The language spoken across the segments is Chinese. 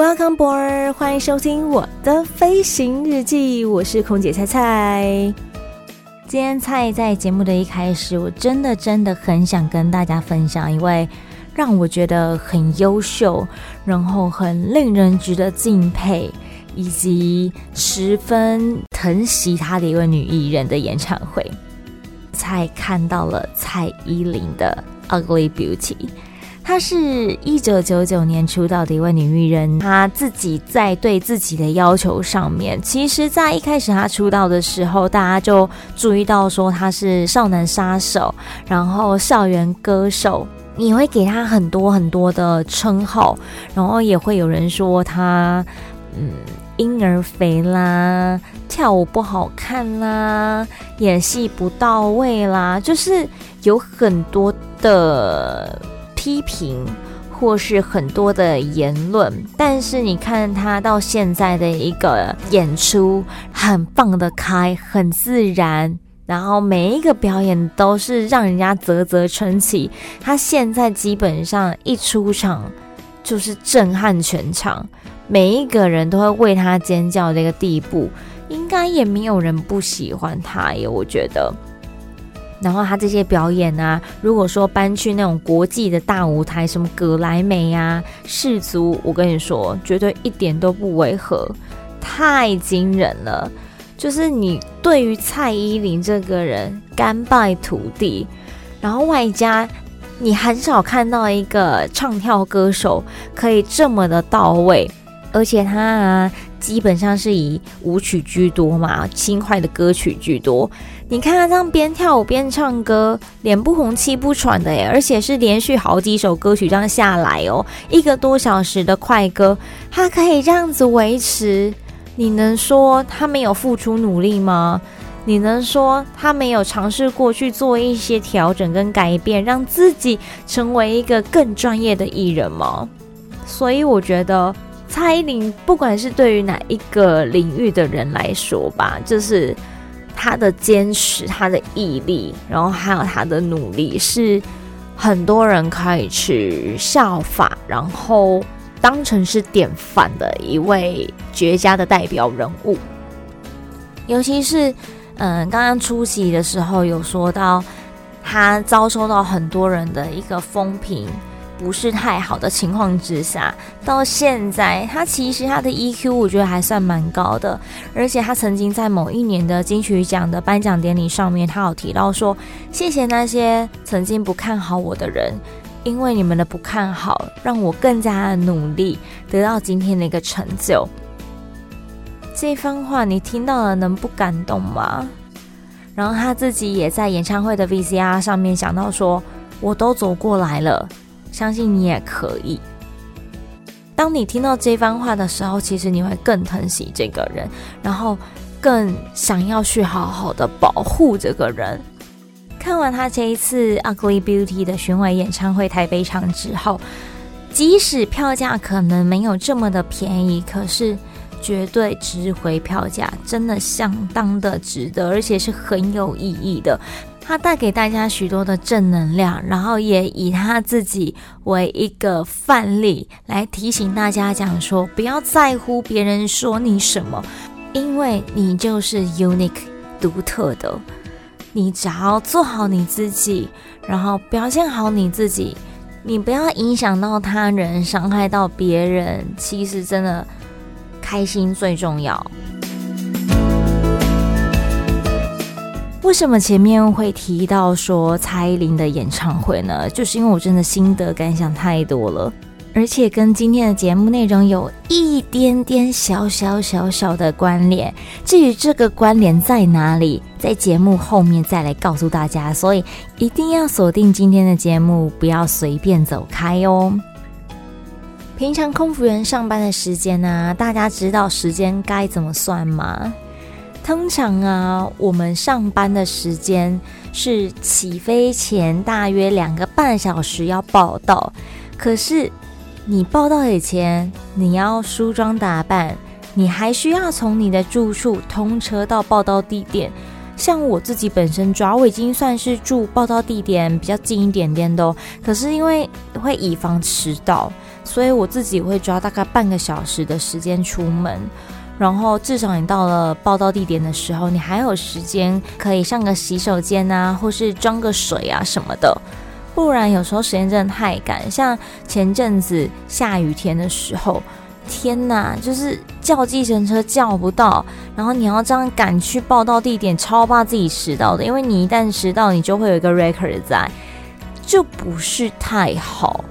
Welcome board，欢迎收听我的飞行日记，我是空姐菜菜。今天菜在节目的一开始，我真的真的很想跟大家分享一位让我觉得很优秀，然后很令人值得敬佩，以及十分疼惜她的一位女艺人的演唱会。菜看到了蔡依林的《Ugly Beauty》。她是一九九九年出道的一位女艺人，她自己在对自己的要求上面，其实，在一开始她出道的时候，大家就注意到说她是少男杀手，然后校园歌手，你会给她很多很多的称号，然后也会有人说她，嗯，婴儿肥啦，跳舞不好看啦，演戏不到位啦，就是有很多的。批评或是很多的言论，但是你看他到现在的一个演出，很放得开，很自然，然后每一个表演都是让人家啧啧称奇。他现在基本上一出场就是震撼全场，每一个人都会为他尖叫的一个地步，应该也没有人不喜欢他耶，我觉得。然后他这些表演啊，如果说搬去那种国际的大舞台，什么格莱美啊、世足，我跟你说，绝对一点都不违和，太惊人了。就是你对于蔡依林这个人甘拜土地，然后外加你很少看到一个唱跳歌手可以这么的到位，而且他啊。基本上是以舞曲居多嘛，轻快的歌曲居多。你看他这样边跳舞边唱歌，脸不红气不喘的耶，而且是连续好几首歌曲这样下来哦，一个多小时的快歌，他可以这样子维持。你能说他没有付出努力吗？你能说他没有尝试过去做一些调整跟改变，让自己成为一个更专业的艺人吗？所以我觉得。蔡依林，不管是对于哪一个领域的人来说吧，就是他的坚持、他的毅力，然后还有他的努力，是很多人可以去效法，然后当成是典范的一位绝佳的代表人物。尤其是，嗯，刚刚出席的时候有说到，他遭受到很多人的一个风评。不是太好的情况之下，到现在他其实他的 EQ 我觉得还算蛮高的，而且他曾经在某一年的金曲奖的颁奖典礼上面，他有提到说：“谢谢那些曾经不看好我的人，因为你们的不看好，让我更加的努力，得到今天的一个成就。”这番话你听到了，能不感动吗？然后他自己也在演唱会的 VCR 上面想到说：“我都走过来了。”相信你也可以。当你听到这番话的时候，其实你会更疼惜这个人，然后更想要去好好的保护这个人。看完他这一次《Ugly Beauty》的巡回演唱会台北场之后，即使票价可能没有这么的便宜，可是绝对值回票价，真的相当的值得，而且是很有意义的。他带给大家许多的正能量，然后也以他自己为一个范例来提醒大家，讲说不要在乎别人说你什么，因为你就是 unique 独特的。你只要做好你自己，然后表现好你自己，你不要影响到他人，伤害到别人。其实真的开心最重要。为什么前面会提到说蔡依林的演唱会呢？就是因为我真的心得感想太多了，而且跟今天的节目内容有一点点小小小小的关联。至于这个关联在哪里，在节目后面再来告诉大家。所以一定要锁定今天的节目，不要随便走开哦。平常空服员上班的时间呢、大家知道时间该怎么算吗？通常啊，我们上班的时间是起飞前大约两个半小时要报到。可是你报到以前，你要梳妆打扮，你还需要从你的住处通车到报到地点。像我自己本身抓，我已经算是住报到地点比较近一点点的。可是因为会以防迟到，所以我自己会抓大概半个小时的时间出门。然后至少你到了报到地点的时候，你还有时间可以上个洗手间啊，或是装个水啊什么的。不然有时候时间真的太赶，像前阵子下雨天的时候。天哪，就是叫计程车叫不到，然后你要这样赶去报到地点，超怕自己迟到的，因为你一旦迟到，你就会有一个 record 在，就不是太好。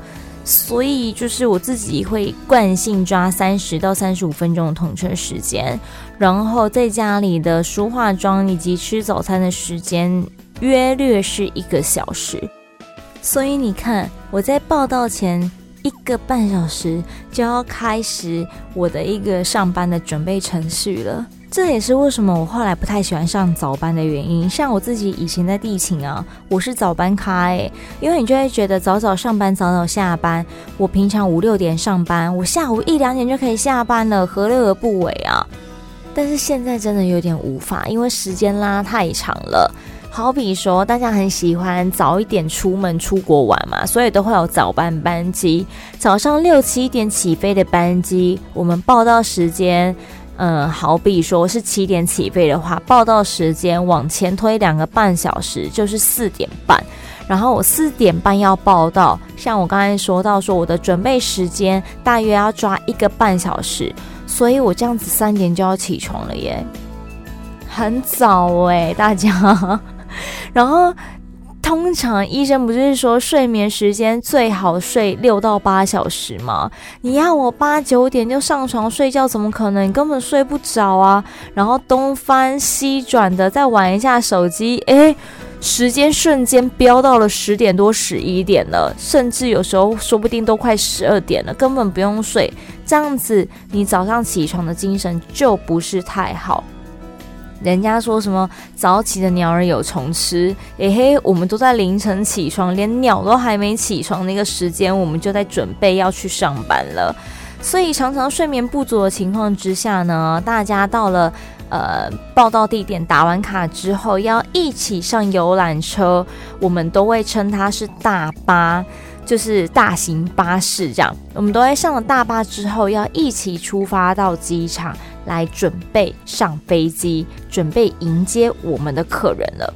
所以就是我自己会惯性抓三十到三十五分钟的通车时间，然后在家里的梳化妆以及吃早餐的时间约略是一个小时。所以你看我在报到前。一个半小时就要开始我的一个上班的准备程序了，这也是为什么我后来不太喜欢上早班的原因。像我自己以前在地勤啊，我是早班咖诶，因为你就会觉得早早上班早早下班。我平常五六点上班，我下午一两点就可以下班了，何乐而不为啊？但是现在真的有点无法，因为时间拉太长了。好比说，大家很喜欢早一点出门出国玩嘛，所以都会有早班班机，早上六七点起飞的班机。我们报到时间，嗯，好比说是七点起飞的话，报到时间往前推两个半小时，就是四点半。然后我四点半要报到，像我刚才说到说，我的准备时间大约要抓一个半小时，所以我这样子三点就要起床了耶，很早诶、大家。然后，通常医生不是说睡眠时间最好睡六到八小时吗？你要我八九点就上床睡觉，怎么可能？你根本睡不着啊！然后东翻西转的再玩一下手机，诶，时间瞬间飙到了十点多、十一点了，甚至有时候说不定都快十二点了，根本不用睡。这样子，你早上起床的精神就不是太好。人家说什么早起的鸟儿有虫吃，诶嘿，我们都在凌晨起床，连鸟都还没起床那个时间，我们就在准备要去上班了。所以常常睡眠不足的情况之下呢，大家到了呃报到地点打完卡之后，要一起上游览车，我们都会称它是大巴，就是大型巴士这样。我们都会上了大巴之后，要一起出发到机场。来准备上飞机，准备迎接我们的客人了。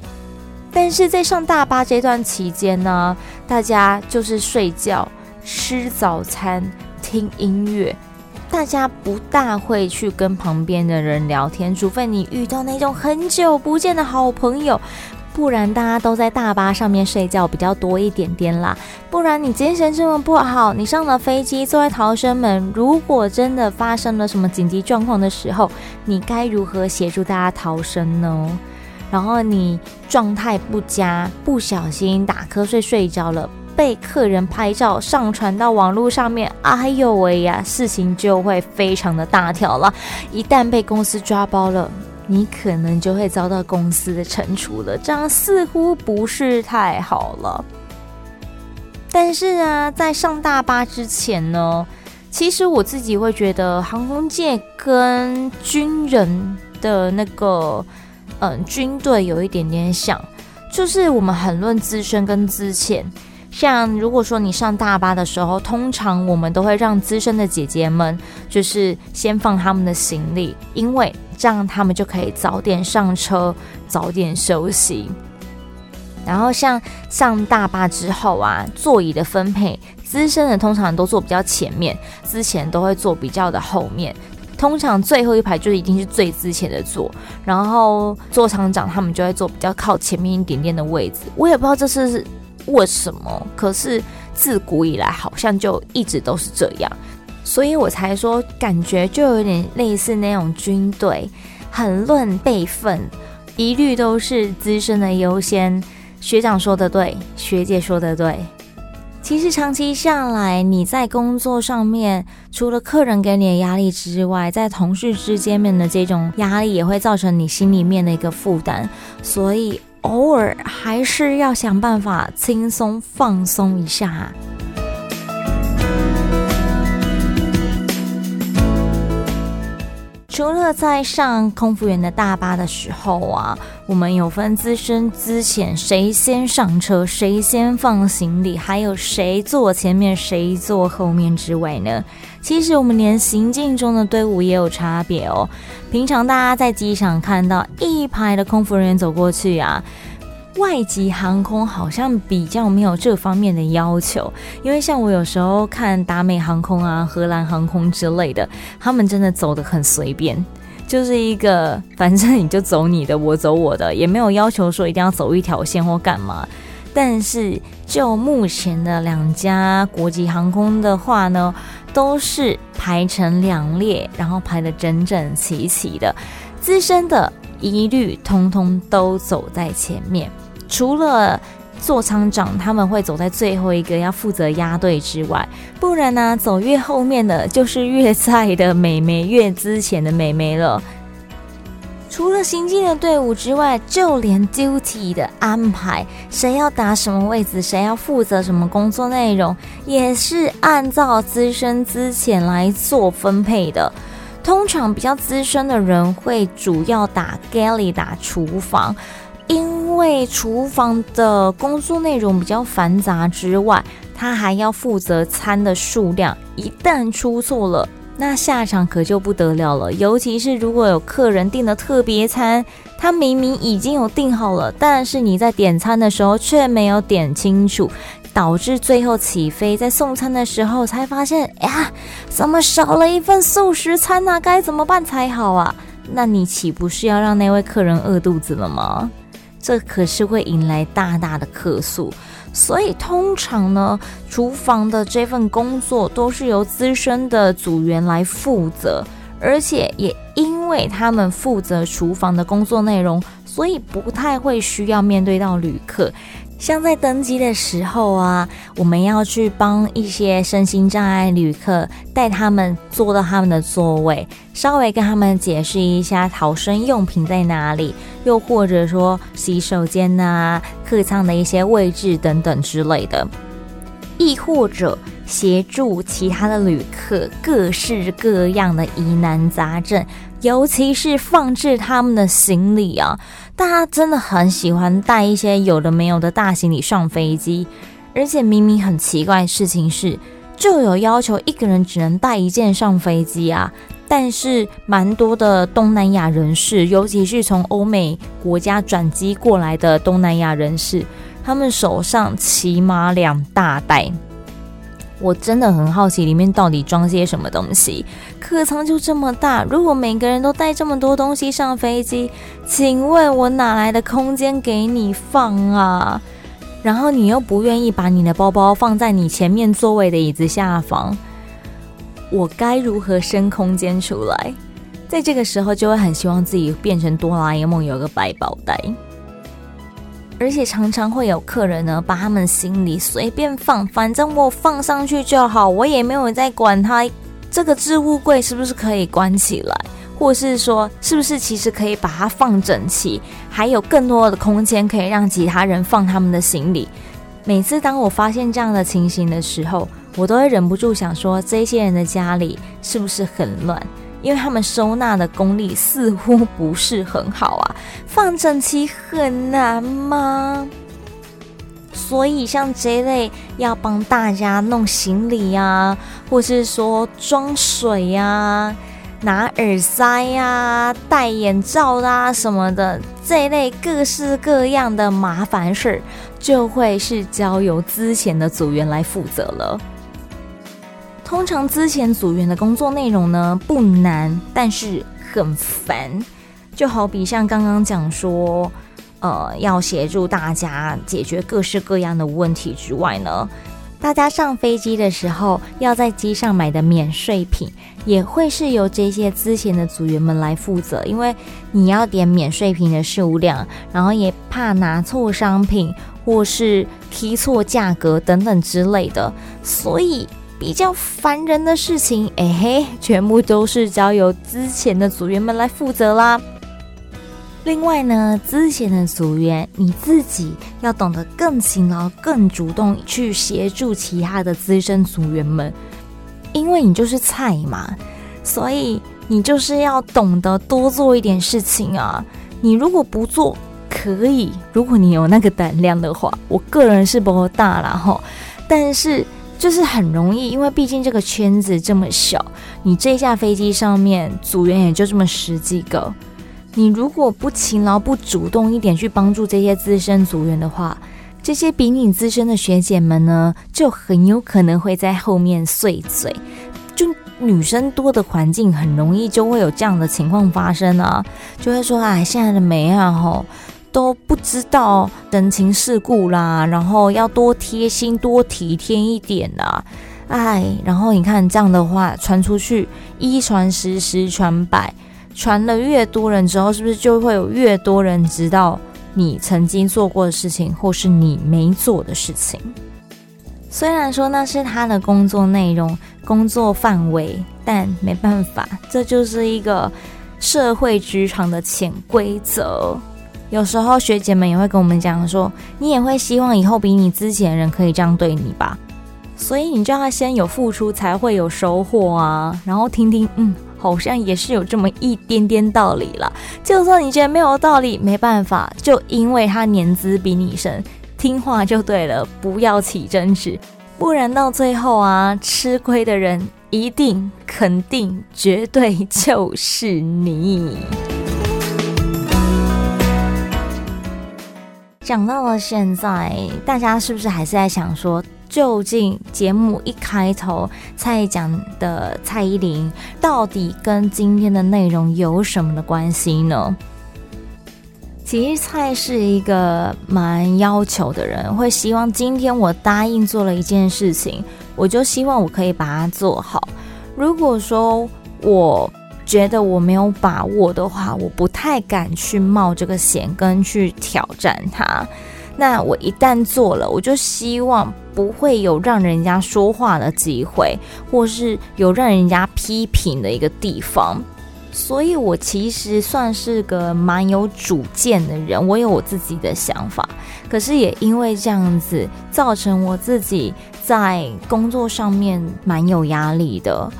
但是在上大巴这段期间呢，大家就是睡觉、吃早餐、听音乐，大家不大会去跟旁边的人聊天，除非你遇到那种很久不见的好朋友。不然大家都在大巴上面睡觉比较多一点点啦。不然你精神这么不好，你上了飞机坐在逃生门，如果真的发生了什么紧急状况的时候，你该如何协助大家逃生呢？然后你状态不佳，不小心打瞌睡睡着了，被客人拍照上传到网络上面，哎呦喂呀，事情就会非常的大条了。一旦被公司抓包了。你可能就会遭到公司的惩处了，这样似乎不是太好了。但是啊，在上大巴之前呢，其实我自己会觉得航空界跟军人的那个嗯军队有一点点像，就是我们很论资深跟资浅。像如果说你上大巴的时候，通常我们都会让资深的姐姐们就是先放他们的行李，因为这样他们就可以早点上车，早点休息。然后像上大巴之后啊，座椅的分配，资深的通常都坐比较前面，资前都会坐比较的后面。通常最后一排就一定是最资前的座，然后座舱长他们就会坐比较靠前面一点点的位置。我也不知道这是。为什么？可是自古以来好像就一直都是这样，所以我才说感觉就有点类似那种军队，很论辈分，一律都是资深的优先。学长说的对，学姐说的对。其实长期下来，你在工作上面，除了客人给你的压力之外，在同事之间面的这种压力，也会造成你心里面的一个负担。所以偶尔还是要想办法轻松放松一下。除了在上空服员的大巴的时候啊，我们有分资深、资浅，谁先上车，谁先放行李，还有谁坐前面，谁坐后面之外呢，其实我们连行进中的队伍也有差别哦。平常大家在机场看到一排的空服人员走过去啊。外籍航空好像比较没有这方面的要求，因为像我有时候看达美航空啊、荷兰航空之类的，他们真的走得很随便，就是一个反正你就走你的，我走我的，也没有要求说一定要走一条线或干嘛。但是就目前的两家国际航空的话呢，都是排成两列，然后排得整整齐齐的，资深的一律通通都走在前面。除了座舱长他们会走在最后一个，要负责压队之外，不然呢、走越后面的就是越菜的美眉，越之前的美眉了。除了行进的队伍之外，就连 duty 的安排，谁要打什么位置，谁要负责什么工作内容，也是按照资深资浅来做分配的。通常比较资深的人会主要打 galley，打厨房。因为厨房的工作内容比较繁杂之外，他还要负责餐的数量。一旦出错了，那下场可就不得了了。尤其是如果有客人订的特别餐，他明明已经有订好了，但是你在点餐的时候却没有点清楚，导致最后起飞在送餐的时候才发现，呀，怎么少了一份素食餐呢？该怎么办才好啊？那你岂不是要让那位客人饿肚子了吗？这可是会引来大大的客诉，所以通常呢，厨房的这份工作都是由资深的组员来负责，而且也因为他们负责厨房的工作内容，所以不太会需要面对到旅客。像在登机的时候啊，我们要去帮一些身心障碍旅客带他们坐到他们的座位，稍微跟他们解释一下逃生用品在哪里，又或者说洗手间呐、客舱的一些位置等等之类的，亦或者协助其他的旅客各式各样的疑难杂症。尤其是放置他们的行李啊，大家真的很喜欢带一些有的没有的大行李上飞机，而且明明很奇怪的事情是，就有要求一个人只能带一件上飞机啊。但是蛮多的东南亚人士，尤其是从欧美国家转机过来的东南亚人士，他们手上起码两大袋。我真的很好奇里面到底装些什么东西。客舱就这么大，如果每个人都带这么多东西上飞机，请问我哪来的空间给你放啊？然后你又不愿意把你的包包放在你前面座位的椅子下方，我该如何生空间出来？在这个时候就会很希望自己变成哆啦 A 梦，有个百宝袋。而且常常会有客人呢，把他们行李随便放，反正我放上去就好，我也没有在管他这个置物柜是不是可以关起来，或是说是不是其实可以把它放整齐，还有更多的空间可以让其他人放他们的行李。每次当我发现这样的情形的时候，我都会忍不住想说，这些人的家里是不是很乱？因为他们收纳的功力似乎不是很好啊，放整齐很难吗？所以像这类要帮大家弄行李呀、啊，或是说装水呀、啊、拿耳塞呀、啊、戴眼罩啦、啊、什么的，这类各式各样的麻烦事，就会是交由之前的组员来负责了。通常资前组员的工作内容呢，不难，但是很烦。就好比像刚刚讲说，呃，要协助大家解决各式各样的问题之外呢，大家上飞机的时候要在机上买的免税品，也会是由这些资前的组员们来负责，因为你要点免税品的数量，然后也怕拿错商品，或是提错价格等等之类的，所以比较烦人的事情，哎嘿，全部都是交由之前的组员们来负责啦。另外呢，之前的组员，你自己要懂得更勤劳、更主动去协助其他的资深组员们，因为你就是菜嘛，所以你就是要懂得多做一点事情啊。你如果不做，可以，如果你有那个胆量的话，我个人是不大了哈，但是就是很容易，因为毕竟这个圈子这么小，你这架飞机上面组员也就这么十几个。你如果不勤劳、不主动一点去帮助这些资深组员的话，这些比你资深的学姐们呢，就很有可能会在后面碎嘴。就女生多的环境，很容易就会有这样的情况发生啊，就会说：“啊，现在的美啊，吼都不知道人情世故啦，然后要多贴心、多体贴一点啦。”哎，然后你看这样的话传出去，一传十，十传百。传了越多人之后，是不是就会有越多人知道你曾经做过的事情，或是你没做的事情？虽然说那是他的工作内容、工作范围，但没办法，这就是一个社会职场的潜规则。有时候学姐们也会跟我们讲说，你也会希望以后比你之前的人可以这样对你吧？所以你就要先有付出，才会有收获啊。然后听听，嗯。好像也是有这么一点点道理了。就算你觉得没有道理，没办法，就因为他年资比你深，听话就对了，不要起争执，不然到最后啊，吃亏的人一定、肯定、绝对就是你。讲到了现在，大家是不是还是在想说，究竟节目一开头蔡讲的蔡依林，到底跟今天的内容有什么的关系呢？其实蔡是一个蛮要求的人，会希望今天我答应做了一件事情，我就希望我可以把它做好。如果说我觉得我没有把握的话，我不太敢去冒这个险跟去挑战它。那我一旦做了，我就希望不会有让人家说话的机会，或是有让人家批评的一个地方。所以我其实算是个蛮有主见的人，我有我自己的想法。可是也因为这样子，造成我自己在工作上面蛮有压力的，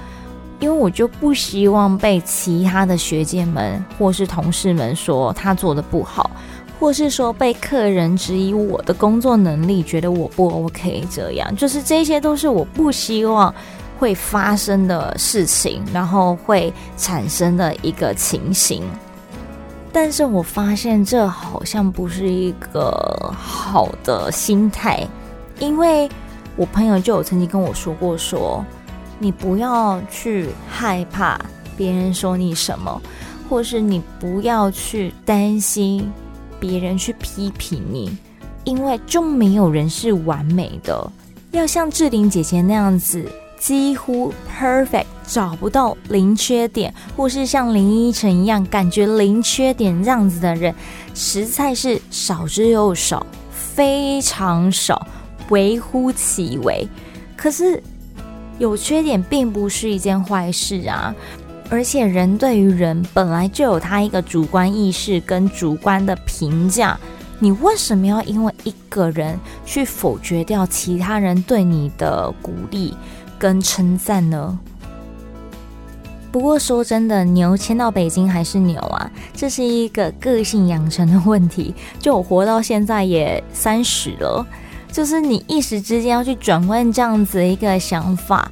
因为我就不希望被其他的学姐们或是同事们说他做的不好。或是说被客人质疑我的工作能力，觉得我不 OK，这样就是这些都是我不希望会发生的事情，然后会产生的一个情形。但是我发现这好像不是一个好的心态，因为我朋友就有曾经跟我说过，说你不要去害怕别人说你什么，或是你不要去担心。别人去批评你，因为就没有人是完美的。要像志玲姐姐那样子，几乎 perfect，找不到零缺点，或是像林依晨一样感觉零缺点这样子的人，实在是少之又少，非常少，微乎其微。可是有缺点并不是一件坏事啊。而且人对于人本来就有他一个主观意识跟主观的评价，你为什么要因为一个人去否决掉其他人对你的鼓励跟称赞呢？不过说真的，牛迁到北京还是牛啊，这是一个个性养成的问题。就我活到现在也三十了，就是你一时之间要去转换这样子的一个想法，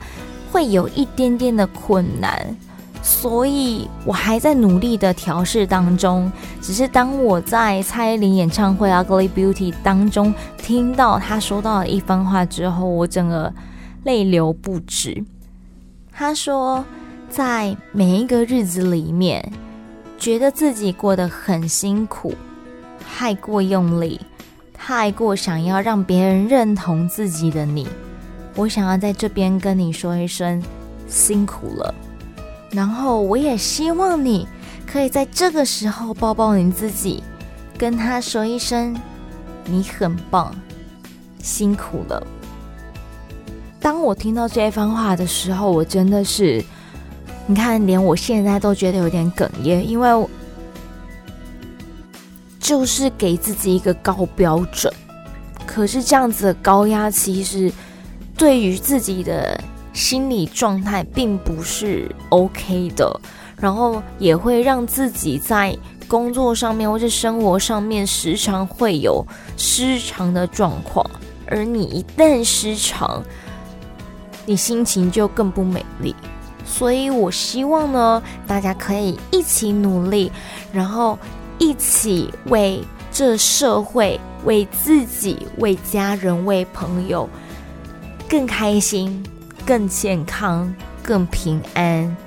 会有一点点的困难。所以我还在努力的调试当中。只是当我在蔡依林演唱会《Ugly Beauty》当中听到她说到的一番话之后，我整个泪流不止。她说，在每一个日子里面，觉得自己过得很辛苦，太过用力，太过想要让别人认同自己的你，我想要在这边跟你说一声辛苦了。然后我也希望你可以在这个时候抱抱你自己，跟他说一声你很棒，辛苦了。当我听到这一番话的时候，我真的是，你看，连我现在都觉得有点哽咽，因为就是给自己一个高标准，可是这样子的高压，其实对于自己的心理状态并不是 OK 的，然后也会让自己在。工作上面或者生活上面，时常会有失常的状况，而你一旦失常，你心情就更不美丽。所以我希望呢，大家可以一起努力，然后一起为这社会、为自己、为家人、为朋友更开心、更健康、更平安。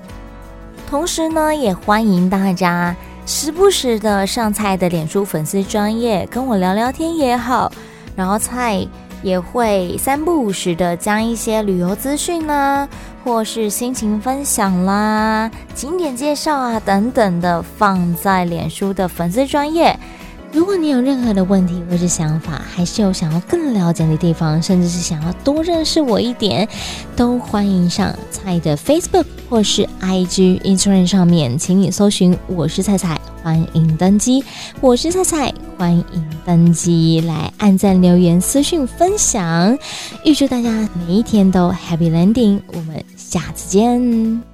同时呢，也欢迎大家。时不时的上菜的脸书粉丝专业跟我聊聊天也好，然后菜也会三不五时的将一些旅游资讯啦，或是心情分享啦、景点介绍啊等等的放在脸书的粉丝专页。如果你有任何的问题或是想法，还是有想要更了解的地方，甚至是想要多认识我一点，都欢迎上菜的 Facebook。或是 IG、Instagram 上面，请你搜寻“我是菜菜”，欢迎登机。我是菜菜，欢迎登机，来按赞、留言、私讯分享。预祝大家每一天都 Happy Landing，我们下次见。